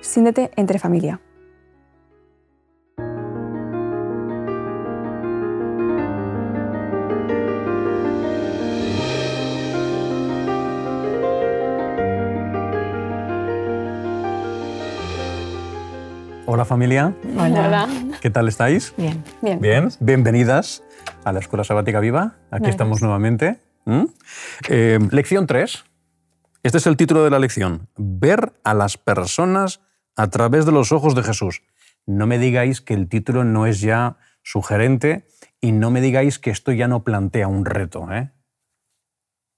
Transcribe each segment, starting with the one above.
Siéntete entre familia. Hola familia. Hola. ¿Qué tal estáis? Bien. Bien. Bien. Bienvenidas a la Escuela Sabática Viva. Aquí estamos nuevamente. ¿Mm? Eh, lección 3. Este es el título de la lección. Ver a las personas a través de los ojos de Jesús. No me digáis que el título no es ya sugerente y no me digáis que esto ya no plantea un reto. ¿eh?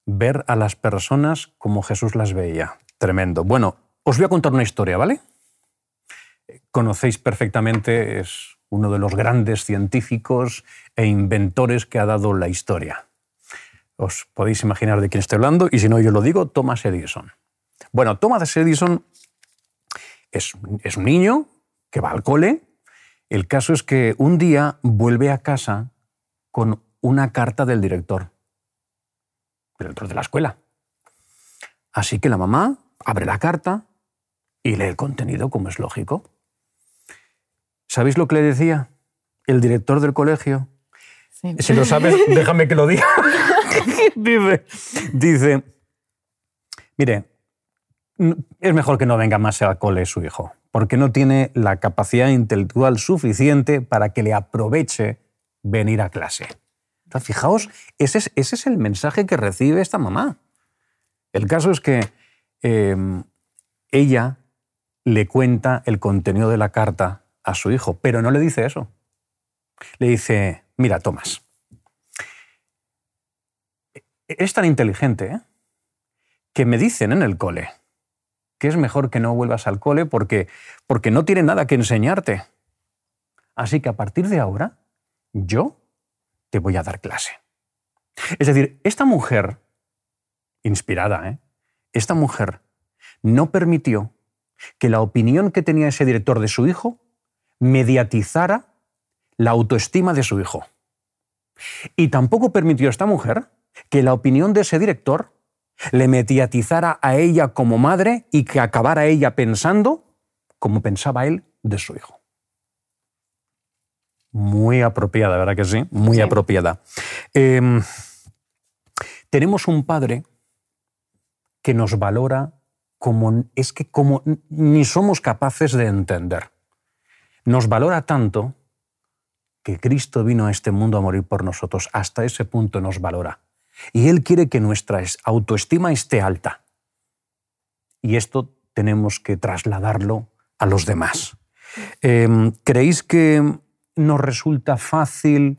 Ver a las personas como Jesús las veía. Tremendo. Bueno, os voy a contar una historia, ¿vale? conocéis perfectamente, es uno de los grandes científicos e inventores que ha dado la historia. Os podéis imaginar de quién estoy hablando y si no yo lo digo, Thomas Edison. Bueno, Thomas Edison es, es un niño que va al cole. El caso es que un día vuelve a casa con una carta del director, director de la escuela. Así que la mamá abre la carta y lee el contenido, como es lógico. ¿Sabéis lo que le decía el director del colegio? Sí. Si lo sabes, déjame que lo diga. dice, dice, mire, es mejor que no venga más al cole su hijo, porque no tiene la capacidad intelectual suficiente para que le aproveche venir a clase. Fijaos, ese es, el mensaje que recibe esta mamá. El caso es que eh, ella le cuenta el contenido de la carta a su hijo, pero no le dice eso. Le dice, mira, Tomás, es tan inteligente ¿eh? que me dicen en el cole que es mejor que no vuelvas al cole porque, porque no tiene nada que enseñarte. Así que a partir de ahora, yo te voy a dar clase. Es decir, esta mujer, inspirada, ¿eh? esta mujer no permitió que la opinión que tenía ese director de su hijo mediatizara la autoestima de su hijo. Y tampoco permitió esta mujer que la opinión de ese director le mediatizara a ella como madre y que acabara ella pensando como pensaba él de su hijo. Muy apropiada, ¿verdad que sí? Muy Sí. apropiada. Eh, tenemos un padre que nos valora como es que como ni somos capaces de entender. Nos valora tanto que Cristo vino a este mundo a morir por nosotros. Hasta ese punto nos valora. Y Él quiere que nuestra es- autoestima esté alta. Y esto tenemos que trasladarlo a los demás. Eh, ¿Creéis que nos resulta fácil?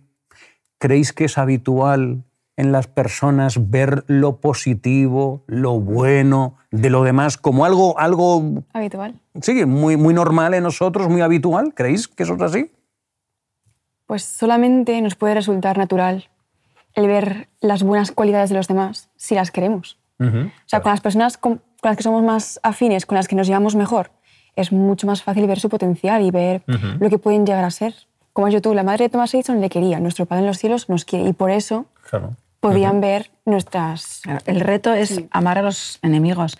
¿Creéis que es habitual en las personas ver lo positivo, lo bueno de lo demás como algo, algo Habitual. sí, muy, muy normal en nosotros, muy habitual? ¿Creéis que eso es así? Pues solamente nos puede resultar natural el ver las buenas cualidades de los demás si las queremos. O sea, con las personas con, con las que somos más afines, con las que nos llevamos mejor, es mucho más fácil ver su potencial y ver lo que pueden llegar a ser. Como has tú, la madre de Thomas Edison le quería, nuestro Padre en los cielos nos quiere y por eso Claro. podían ver nuestras... El reto es amar a los enemigos.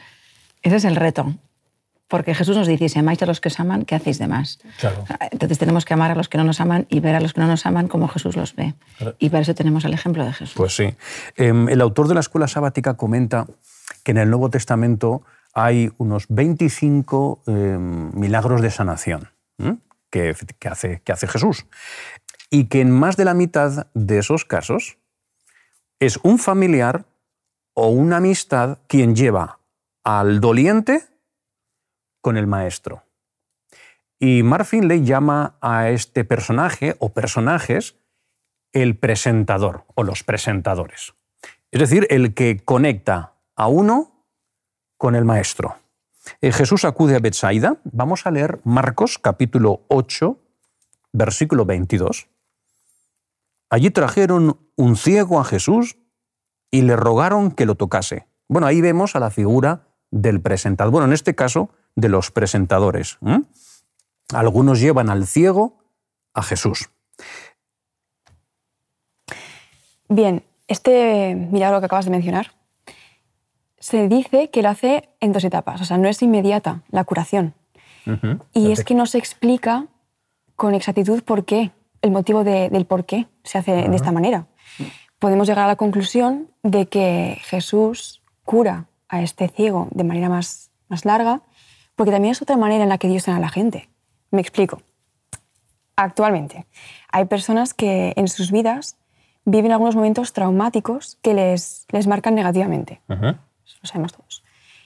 Ese es el reto. Porque Jesús nos dice, si amáis a los que os aman, ¿qué hacéis de más? Claro. Entonces tenemos que amar a los que no nos aman y ver a los que no nos aman como Jesús los ve. Claro. Y para eso tenemos el ejemplo de Jesús. Pues sí. Em, el autor de la Escuela Sabática comenta que en el Nuevo Testamento hay unos 25 em, milagros de sanación ¿m? que, que hace, que hace Jesús. Y que en más de la mitad de esos casos es un familiar o una amistad quien lleva al doliente con el maestro. Y Mark Finley llama a este personaje o personajes el presentador o los presentadores. Es decir, el que conecta a uno con el maestro. eh, Jesús acude a Bethsaida. Vamos a leer Marcos capítulo 8, versículo 22. Allí trajeron un ciego a Jesús y le rogaron que lo tocase. Bueno, ahí vemos a la figura del presentador. Bueno, en este caso, de los presentadores. Algunos llevan al ciego a Jesús. Bien, este milagro que acabas de mencionar se dice que lo hace en dos etapas, o sea, no es inmediata la curación. Y es que no se explica con exactitud por qué, el motivo del por qué se hace de esta manera. Podemos llegar a la conclusión de que Jesús cura a este ciego de manera más, más larga, porque también es otra manera en la que Dios sana a la gente. Me explico. Actualmente, hay personas que en sus vidas viven algunos momentos traumáticos que les, les marcan negativamente. Eso lo sabemos todos.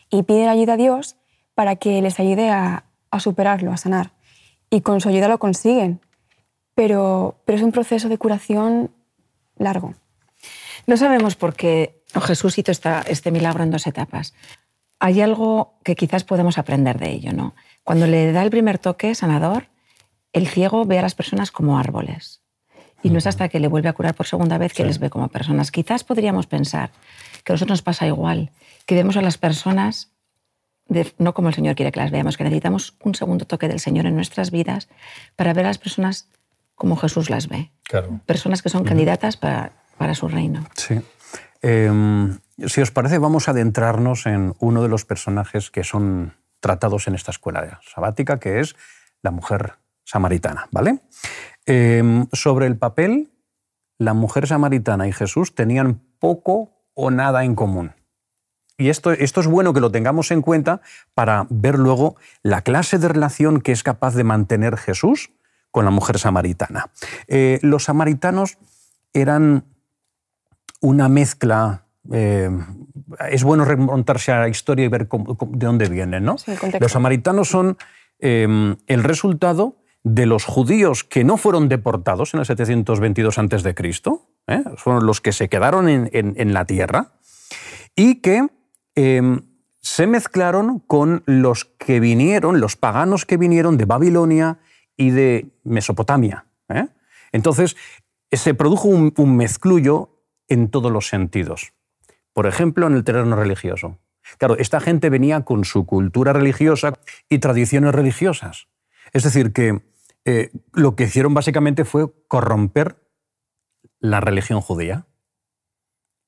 Y piden ayuda a Dios para que les ayude a, a, superarlo, a sanar. Y con su ayuda lo consiguen. Pero, pero es un proceso de curación largo. No sabemos por qué Jesús hizo esta, este milagro en dos etapas. Hay algo que quizás podemos aprender de ello. ¿no? Cuando le da el primer toque sanador, el ciego ve a las personas como árboles. Y no es hasta que le vuelve a curar por segunda vez que les ve como personas. Quizás podríamos pensar que a nosotros nos pasa igual, que vemos a las personas no como el Señor quiere que las veamos, que necesitamos un segundo toque del Señor en nuestras vidas para ver a las personas como Jesús las ve. Personas que son candidatas para, para, su reino. Sí. Em, si os parece, vamos a adentrarnos en uno de los personajes que son tratados en esta escuela sabática, que es la mujer samaritana. ¿vale? Em, sobre el papel, la mujer samaritana y Jesús tenían poco o nada en común. Y esto, esto, es bueno que lo tengamos en cuenta para ver luego la clase de relación que es capaz de mantener Jesús con la mujer samaritana. Eh, los samaritanos eran una mezcla. Eh, es bueno remontarse a la historia y ver de dónde vienen. ¿no? los samaritanos son em, el resultado de los judíos que no fueron deportados en el 722 a.C., ¿eh? fueron los que se quedaron en, la tierra y que em, se mezclaron con los que vinieron, los paganos que vinieron de Babilonia y de Mesopotamia. ¿eh? Entonces, se produjo un, un mezclullo en todos los sentidos. Por ejemplo, en el terreno religioso. Claro, esta gente venía con su cultura religiosa y tradiciones religiosas. Es decir, que eh, lo que hicieron básicamente fue corromper la religión judía.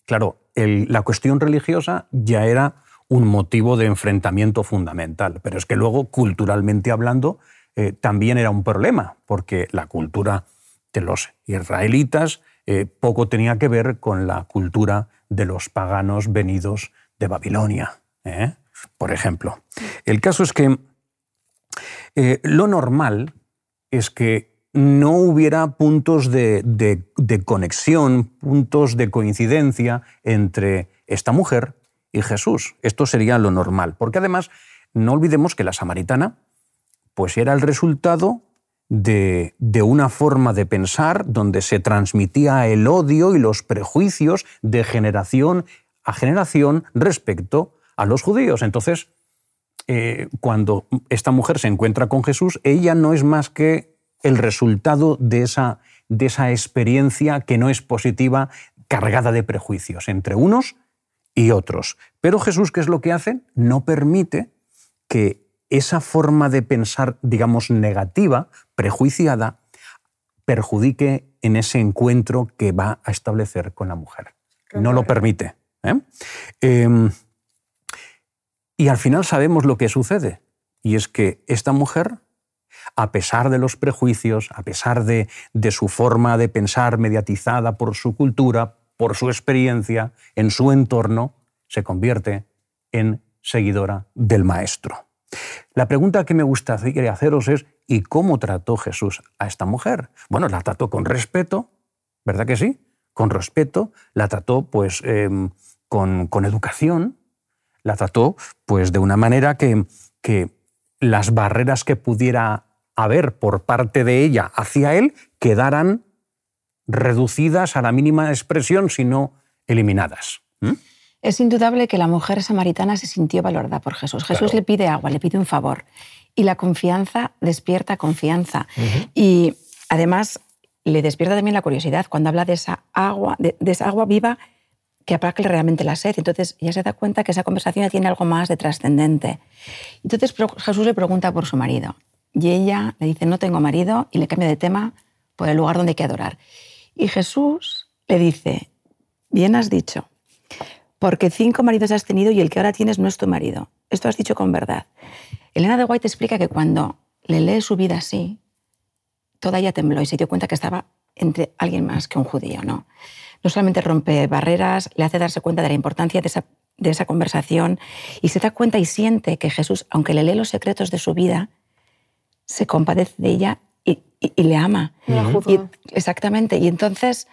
Claro, la cuestión religiosa ya era un motivo de enfrentamiento fundamental, pero es que luego, culturalmente hablando, eh, también era un problema, porque la cultura de los israelitas eh, poco tenía que ver con la cultura de los paganos venidos de Babilonia, por ejemplo. El caso es que lo normal es que no hubiera puntos de, conexión, puntos de coincidencia entre esta mujer y Jesús. Esto sería lo normal, porque además no olvidemos que la samaritana pues era el resultado de, una forma de pensar donde se transmitía el odio y los prejuicios de generación a generación respecto a los judíos. Entonces, eh, cuando esta mujer se encuentra con Jesús, ella no es más que el resultado de esa, de esa experiencia que no es positiva, cargada de prejuicios entre unos y otros. Pero Jesús, ¿qué es lo que hace? No permite que esa forma de pensar, digamos, negativa, prejuiciada, perjudique en ese encuentro que va a establecer con la mujer. No lo permite. ¿eh? Em, y al final sabemos lo que sucede, y es que esta mujer, a pesar de los prejuicios, a pesar de, su forma de pensar mediatizada por su cultura, por su experiencia, en su entorno, se convierte en seguidora del Maestro. La pregunta que me gustaría haceros es, ¿y cómo trató Jesús a esta mujer? Bueno, la trató con respeto, ¿verdad que sí? Con respeto, la trató pues em, con, educación, la trató pues, de una manera que, que las barreras que pudiera haber por parte de ella hacia él quedaran reducidas a la mínima expresión, sino eliminadas. Es indudable que la mujer samaritana se sintió valorada por Jesús. Jesús le pide agua, le pide un favor. Y la confianza despierta confianza. Y además le despierta también la curiosidad cuando habla de esa agua, de, esa agua viva que aplaque realmente la sed. Entonces ella se da cuenta que esa conversación tiene algo más de trascendente. Entonces Jesús le pregunta por su marido. Y ella le dice, no tengo marido, y le cambia de tema por el lugar donde hay que adorar. Y Jesús le dice, bien has dicho, porque cinco maridos has tenido y el que ahora tienes no es tu marido. Esto has dicho con verdad. Elena de White explica que cuando le lee su vida así, toda ella tembló y se dio cuenta que estaba entre alguien más que un judío. No, no solamente rompe barreras, le hace darse cuenta de la importancia de esa, de esa conversación y se da cuenta y siente que Jesús, aunque le lee los secretos de su vida, se compadece de ella y, le ama. exactamente. Y entonces,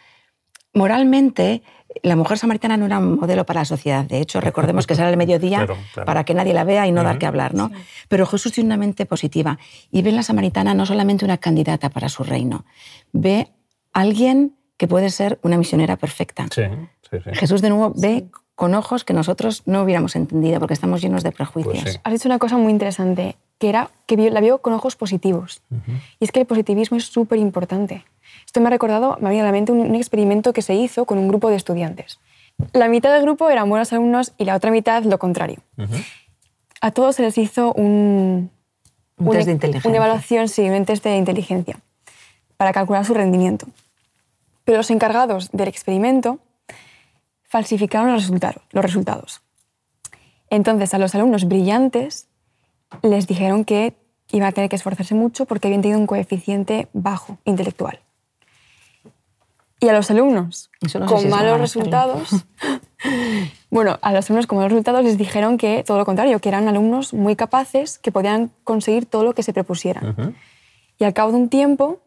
moralmente, la mujer samaritana no era un modelo para la sociedad. De hecho, recordemos que sale al mediodía para que nadie la vea y no dar que hablar. ¿no? Pero Jesús tiene una mente positiva y ve en la samaritana no solamente una candidata para su reino, ve a alguien que puede ser una misionera perfecta. Jesús de nuevo ve con ojos que nosotros no hubiéramos entendido porque estamos llenos de prejuicios. Pues Has dicho una cosa muy interesante, que era que la vio con ojos positivos. Y es que el positivismo es súper importante. Esto me ha recordado, me ha venido a la mente un, experimento que se hizo con un grupo de estudiantes. La mitad del grupo eran buenos alumnos y la otra mitad lo contrario. A todos se les hizo un, test de inteligencia. Una evaluación, sí, un test de inteligencia para calcular su rendimiento. Pero los encargados del experimento falsificaron los, los resultados. Entonces, a los alumnos brillantes les dijeron que iban a tener que esforzarse mucho porque habían tenido un coeficiente bajo intelectual. Y a los alumnos con malos resultados, bueno, a los alumnos con malos resultados les dijeron que todo lo contrario, que eran alumnos muy capaces, que podían conseguir todo lo que se propusieran. Y al cabo de un tiempo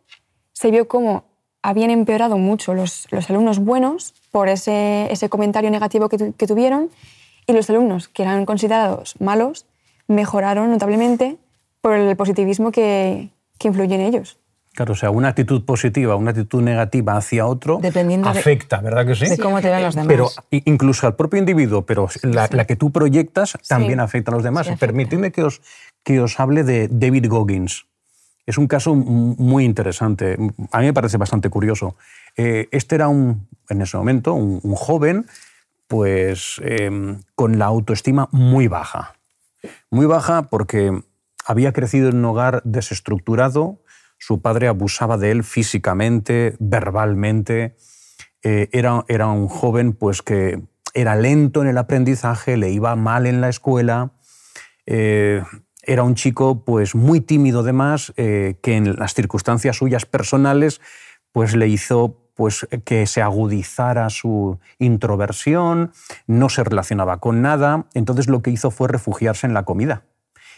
se vio cómo habían empeorado mucho los, los alumnos buenos por ese, ese comentario negativo que, que tuvieron y los alumnos que eran considerados malos mejoraron notablemente por el positivismo que, que influye en ellos. Claro, o sea, una actitud positiva, una actitud negativa hacia otro afecta, ¿verdad que sí? De cómo te ven los demás. Pero incluso al propio individuo, pero la, que tú proyectas también afecta a los demás. Permitidme que os, que os hable de David Goggins. Es un caso muy interesante. A mí me parece bastante curioso. Eh, este era un, en ese momento un, joven pues, em, con la autoestima muy baja. Muy baja porque había crecido en un hogar desestructurado, su padre abusaba de él físicamente, verbalmente. Eh, era, era, un joven pues, que era lento en el aprendizaje, le iba mal en la escuela. Eh, era un chico pues, muy tímido además, eh, que en las circunstancias suyas personales pues, le hizo pues, que se agudizara su introversión, no se relacionaba con nada, entonces lo que hizo fue refugiarse en la comida.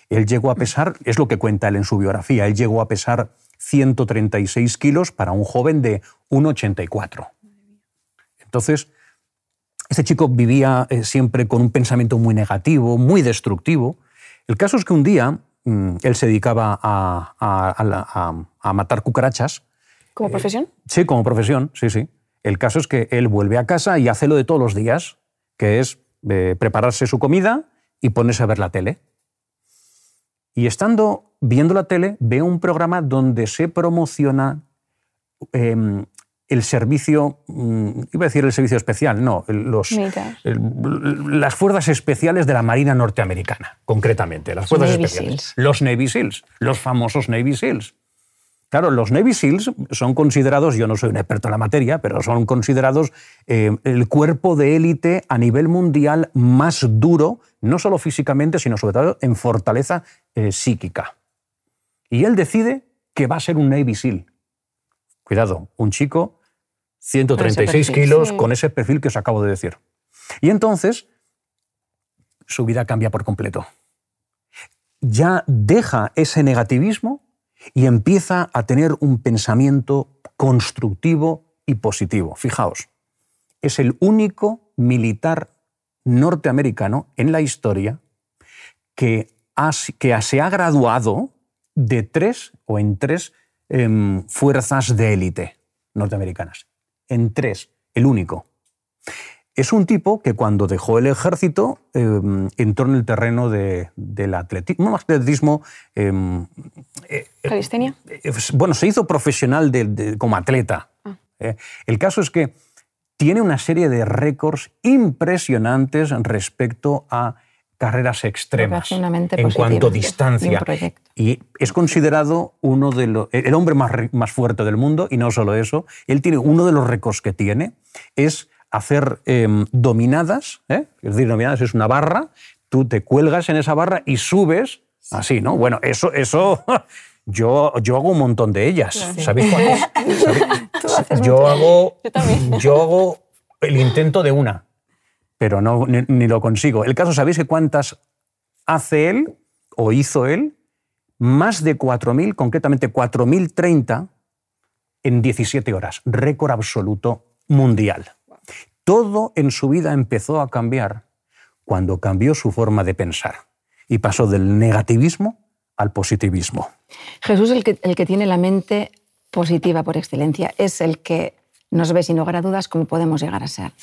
Él llegó a pesar, es lo que cuenta él en su biografía, él llegó a pesar 136 kilos para un joven de 1,84. Entonces, este chico vivía eh, siempre con un pensamiento muy negativo, muy destructivo. El caso es que un día mm, él se dedicaba a, matar cucarachas. ¿Como eh, profesión? sí, como profesión, sí, sí. El caso es que él vuelve a casa y hace lo de todos los días, que es eh, prepararse su comida y ponerse a ver la tele. Y estando viendo la tele, veo un programa donde se promociona em, el servicio, mm, iba a decir el servicio especial, no, los, las fuerzas especiales de la Marina norteamericana, concretamente, las fuerzas especiales. Los Navy SEALs, los famosos Navy SEALs. Claro, los Navy SEALs son considerados, yo no soy un experto en la materia, pero son considerados eh, el cuerpo de élite a nivel mundial más duro, no solo físicamente, sino sobre todo en fortaleza eh, psíquica. Y él decide que va a ser un Navy SEAL. Cuidado, un chico, 136 kilos, con ese perfil que os acabo de decir. Y entonces, su vida cambia por completo. Ya deja ese negativismo y empieza a tener un pensamiento constructivo y positivo. Fijaos, es el único militar norteamericano en la historia que, que se ha graduado de tres o en tres em, fuerzas de élite norteamericanas. En tres, el único. es un tipo que cuando dejó el ejército eh, entró en el terreno de, del atletismo, no atletismo... Eh, eh, ¿Calistenia? bueno, se hizo profesional como atleta. Ah. el caso es que tiene una serie de récords impresionantes respecto a carreras extremas en cuanto a distancia. Y, es considerado uno de los, el hombre más, más fuerte del mundo, y no solo eso, él tiene uno de los récords que tiene, es hacer em, dominadas, ¿eh? es decir, dominadas es una barra, tú te cuelgas en esa barra y subes así, ¿no? Bueno, eso, eso yo, yo hago un montón de ellas. ¿Sabéis cuántas? Yo hago, yo, hago el intento de una, pero no, ni, lo consigo. El caso, ¿sabéis cuántas hace él o hizo él? Más de 4.000, concretamente 4.030 en 17 horas. Récord absoluto mundial. Todo en su vida empezó a cambiar cuando cambió su forma de pensar y pasó del negativismo al positivismo. Jesús es el que, el que tiene la mente positiva por excelencia, es el que nos ve sin lugar a dudas cómo podemos llegar a ser.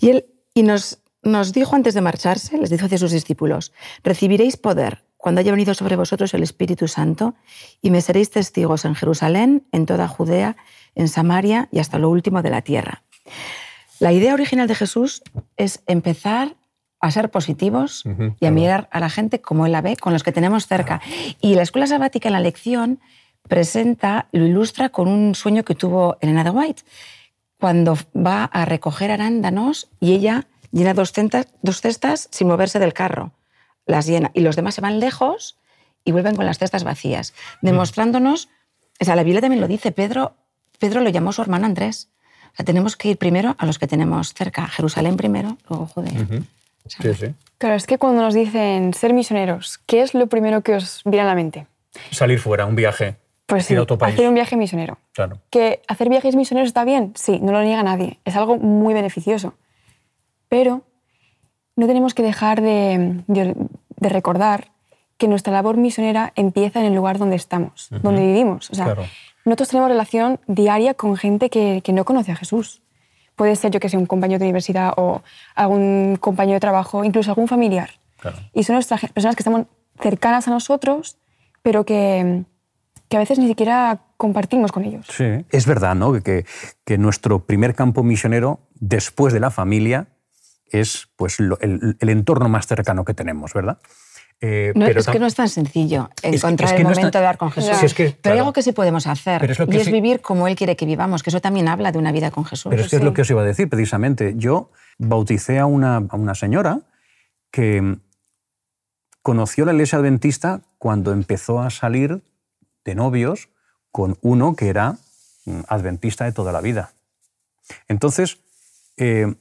Y él y nos, nos dijo antes de marcharse, les dijo a sus discípulos, recibiréis poder cuando haya venido sobre vosotros el Espíritu Santo y me seréis testigos en Jerusalén, en toda Judea, en Samaria y hasta lo último de la tierra. La idea original de Jesús es empezar a ser positivos y a mirar a la gente como Él la ve, con los que tenemos cerca. Y la escuela sabática en la lección presenta, lo ilustra con un sueño que tuvo Elena de White, cuando va a recoger arándanos y ella llena dos, dos cestas sin moverse del carro, las llena, y los demás se van lejos y vuelven con las cestas vacías, demostrándonos, o sea, la Biblia también lo dice, Pedro, Pedro lo llamó su hermano Andrés, tenemos que ir primero a los que tenemos cerca. Jerusalén primero, luego Judea. Sí, sí. Claro, es que cuando nos dicen ser misioneros, ¿qué es lo primero que os viene a la mente? Salir fuera, un viaje. Pues sí, hacer un viaje misionero. Claro. ¿Que hacer viajes misioneros está bien? Sí, no lo niega nadie. Es algo muy beneficioso. Pero no tenemos que dejar de, recordar que nuestra labor misionera empieza en el lugar donde estamos, donde vivimos. O sea, claro. Nosotros tenemos relación diaria con gente que, no conoce a Jesús. Puede ser yo que sea un compañero de universidad o algún compañero de trabajo, incluso algún familiar. Y son nuestras personas que estamos cercanas a nosotros, pero que, que a veces ni siquiera compartimos con ellos. Sí, es verdad, ¿no? Que, que nuestro primer campo misionero, después de la familia, es pues, el, el, entorno más cercano que tenemos, ¿verdad? Eh, no, es que no es tan sencillo encontrar el momento de dar con Jesús. pero hay algo que sí podemos hacer y es vivir como Él quiere que vivamos, que eso también habla de una vida con Jesús. Pero es que es lo que os iba a decir precisamente. Yo bauticé a una, a una señora que conoció la iglesia adventista cuando empezó a salir de novios con uno que era mm, adventista de toda la vida. Entonces, eh,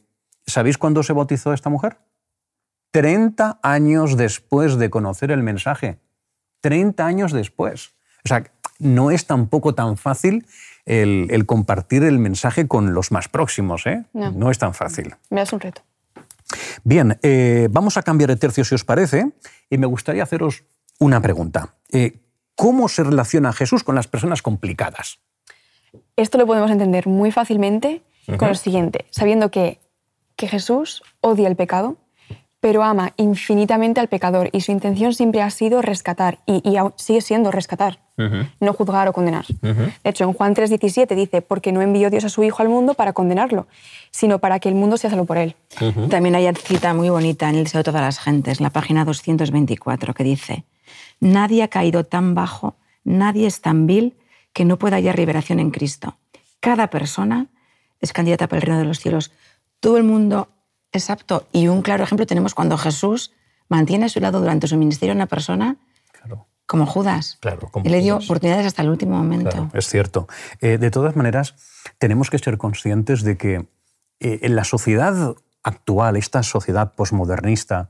¿sabéis cuándo se bautizó esta mujer? 30 años después de conocer el mensaje. 30 años después. O sea, no es tampoco tan fácil el, compartir el mensaje con los más próximos. ¿eh? No. es tan fácil. Me das un reto. Bien, eh, vamos a cambiar de tercio si os parece y me gustaría haceros una pregunta. Eh, ¿Cómo se relaciona Jesús con las personas complicadas? Esto lo podemos entender muy fácilmente con lo siguiente, sabiendo que, que Jesús odia el pecado, pero ama infinitamente al pecador y su intención siempre ha sido rescatar y, sigue siendo rescatar, no juzgar o condenar. De hecho, en Juan 3:17 dice, porque no envió Dios a su Hijo al mundo para condenarlo, sino para que el mundo sea salvo por él. También hay una cita muy bonita en el Deseo de todas las gentes, la página 224, que dice, nadie ha caído tan bajo, nadie es tan vil que no pueda hallar liberación en Cristo. Cada persona es candidata para el reino de los cielos. Todo el mundo Exacto. Y un claro ejemplo tenemos cuando Jesús mantiene a su lado durante su ministerio a una persona como Judas. Claro, y le dio oportunidades hasta el último momento. es cierto. Eh, de todas maneras, tenemos que ser conscientes de que eh, en la sociedad actual, esta sociedad posmodernista,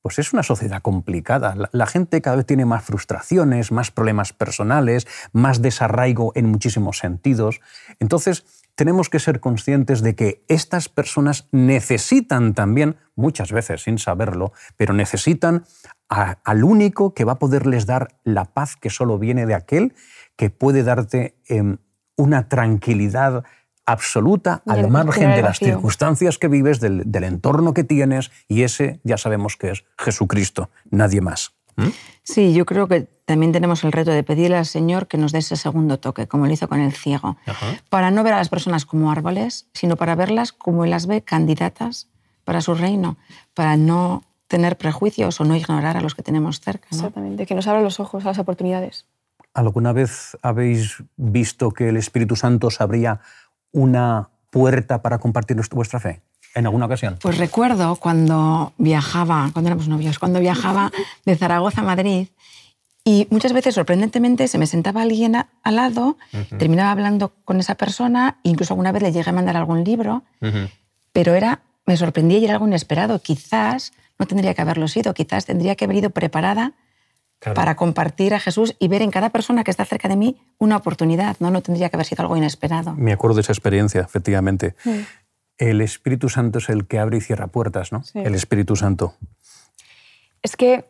pues es una sociedad complicada. La, la, gente cada vez tiene más frustraciones, más problemas personales, más desarraigo en muchísimos sentidos. Entonces, tenemos que ser conscientes de que estas personas necesitan también, muchas veces sin saberlo, pero necesitan al único que va a poderles dar la paz que solo viene de aquel que puede darte em, una tranquilidad absoluta Y al margen de las circunstancias que vives, del, del entorno que tienes, y ese ya sabemos que es Jesucristo, nadie más. ¿Mm? Sí, yo creo que también tenemos el reto de pedirle al Señor que nos dé ese segundo toque, como lo hizo con el ciego, para no ver a las personas como árboles, sino para verlas como Él las ve, candidatas para su reino, para no tener prejuicios o no ignorar a los que tenemos cerca. ¿no? Exactamente, que nos abra los ojos a las oportunidades. ¿Alguna vez habéis visto que el Espíritu Santo os abría una puerta para compartir vuestra fe? ¿En alguna ocasión? Pues recuerdo cuando viajaba, cuando éramos novios, cuando viajaba de Zaragoza a Madrid y muchas veces, sorprendentemente, se me sentaba alguien a- al lado, terminaba hablando con esa persona, incluso alguna vez le llegué a mandar algún libro, pero era, me sorprendía y era algo inesperado. Quizás no tendría que haberlo sido, quizás tendría que haber ido preparada Claro. para compartir a Jesús y ver en cada persona que está cerca de mí una oportunidad, ¿no? No tendría que haber sido algo inesperado. Me acuerdo de esa experiencia, efectivamente. El Espíritu Santo es el que abre y cierra puertas, ¿no? Sí. El Espíritu Santo. Es que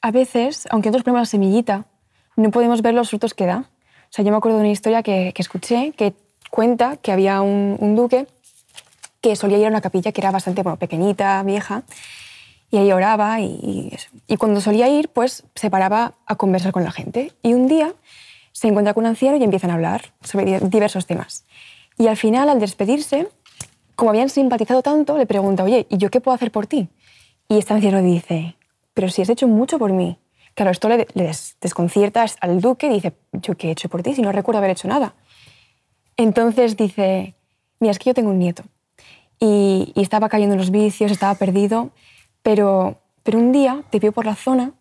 a veces, aunque nosotros ponemos la semillita, no podemos ver los frutos que da. O sea, yo me acuerdo de una historia que, que escuché que cuenta que había un, un duque que solía ir a una capilla que era bastante bueno, pequeñita, vieja, y ahí oraba y, y cuando solía ir, pues se paraba a conversar con la gente. Y un día se encuentra con un anciano y empiezan a hablar sobre di- diversos temas. Y al final, al despedirse, como habían simpatizado tanto, le pregunta, oye, ¿y yo qué puedo hacer por ti? Y anciano dice, pero si has hecho mucho por mí. Claro, esto le, le des- desconcierta al duque y dice, ¿yo qué he hecho por ti si no recuerdo haber hecho nada? Entonces dice, mira, es que yo tengo un nieto y, y estaba cayendo en los vicios, estaba perdido, pero, pero un día te vio por la zona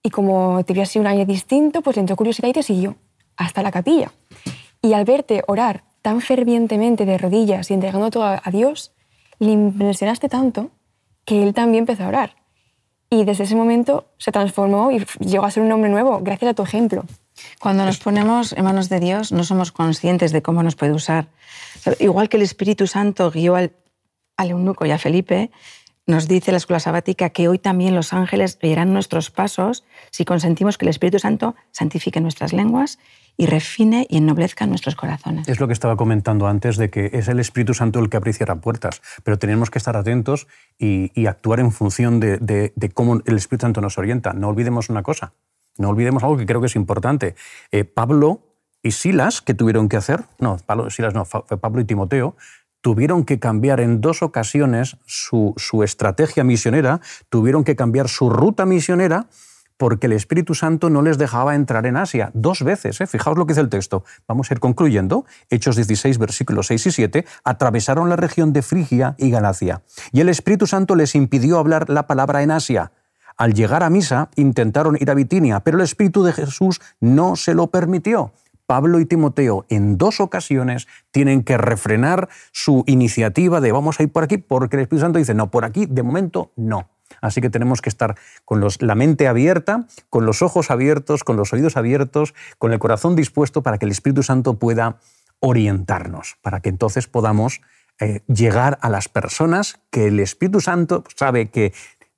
y como te vio así un año distinto, pues le entró curiosidad y te siguió hasta la capilla. Y al verte orar tan fervientemente de rodillas y entregando todo a Dios, le impresionaste tanto que él también empezó a orar. Y desde ese momento se transformó y llegó a ser un hombre nuevo, gracias a tu ejemplo. Cuando nos ponemos en manos de Dios, no somos conscientes de cómo nos puede usar. Igual que el Espíritu Santo guió al, al eunuco y a Felipe, nos dice la escuela sabática que hoy también los ángeles guiarán nuestros pasos si consentimos que el Espíritu Santo santifique nuestras lenguas y refine y ennoblezca nuestros corazones. Es lo que estaba comentando antes de que es el Espíritu Santo el que abre y cierra puertas, pero tenemos que estar atentos y, actuar en función de, cómo el Espíritu Santo nos orienta. No olvidemos una cosa, no olvidemos algo que creo que es importante. Eh, Pablo y Silas, que tuvieron que hacer? No, Pablo, Silas no, Pablo y Timoteo, tuvieron que cambiar en dos ocasiones su estrategia misionera, tuvieron que cambiar su ruta misionera porque el Espíritu Santo no les dejaba entrar en Asia. Dos veces, ¿eh? fijaos lo que dice el texto. Vamos a ir concluyendo. Hechos 16, versículos 6 y 7, atravesaron la región de Frigia y Galacia. Y el Espíritu Santo les impidió hablar la palabra en Asia. Al llegar a misa, intentaron ir a Bitinia, pero el Espíritu de Jesús no se lo permitió. Pablo y Timoteo en dos ocasiones tienen que refrenar su iniciativa de vamos a ir por aquí, porque el Espíritu Santo dice, no, por aquí de momento no. Así que tenemos que estar con la mente abierta, con los ojos abiertos, con los oídos abiertos, con el corazón dispuesto para que el Espíritu Santo pueda orientarnos, para que entonces podamos eh, llegar a las personas que el Espíritu Santo sabe que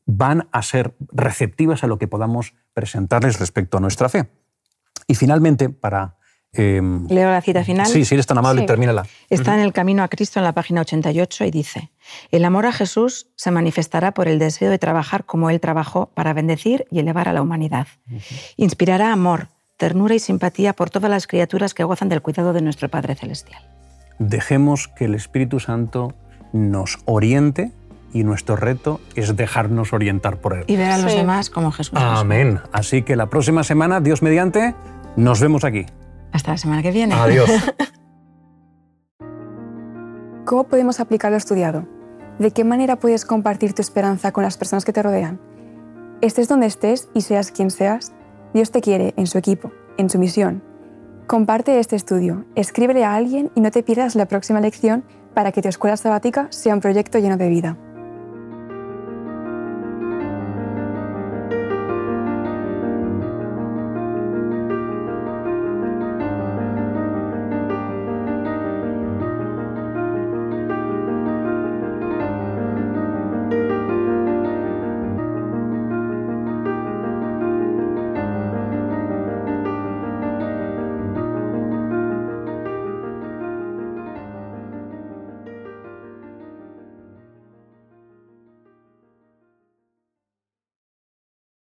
van a ser receptivas a lo que podamos presentarles respecto a nuestra fe. Y finalmente, para... eh, Leo la cita final. sí, si eres tan amable, Sí. termínala. Está en el Camino a Cristo en la página 88 y dice, el amor a Jesús se manifestará por el deseo de trabajar como Él trabajó para bendecir y elevar a la humanidad. Inspirará amor, ternura y simpatía por todas las criaturas que gozan del cuidado de nuestro Padre Celestial. Dejemos que el Espíritu Santo nos oriente y nuestro reto es dejarnos orientar por Él. Y ver a los Sí. demás como Jesús. Amén. Así que la próxima semana, Dios mediante, nos vemos aquí. Hasta la semana que viene. Adiós. ¿Cómo podemos aplicar lo estudiado? ¿De qué manera puedes compartir tu esperanza con las personas que te rodean? Estés donde estés y seas quien seas, Dios te quiere en su equipo, en su misión. Comparte este estudio, escríbele a alguien y no te pierdas la próxima lección para que tu escuela sabática sea un proyecto lleno de vida.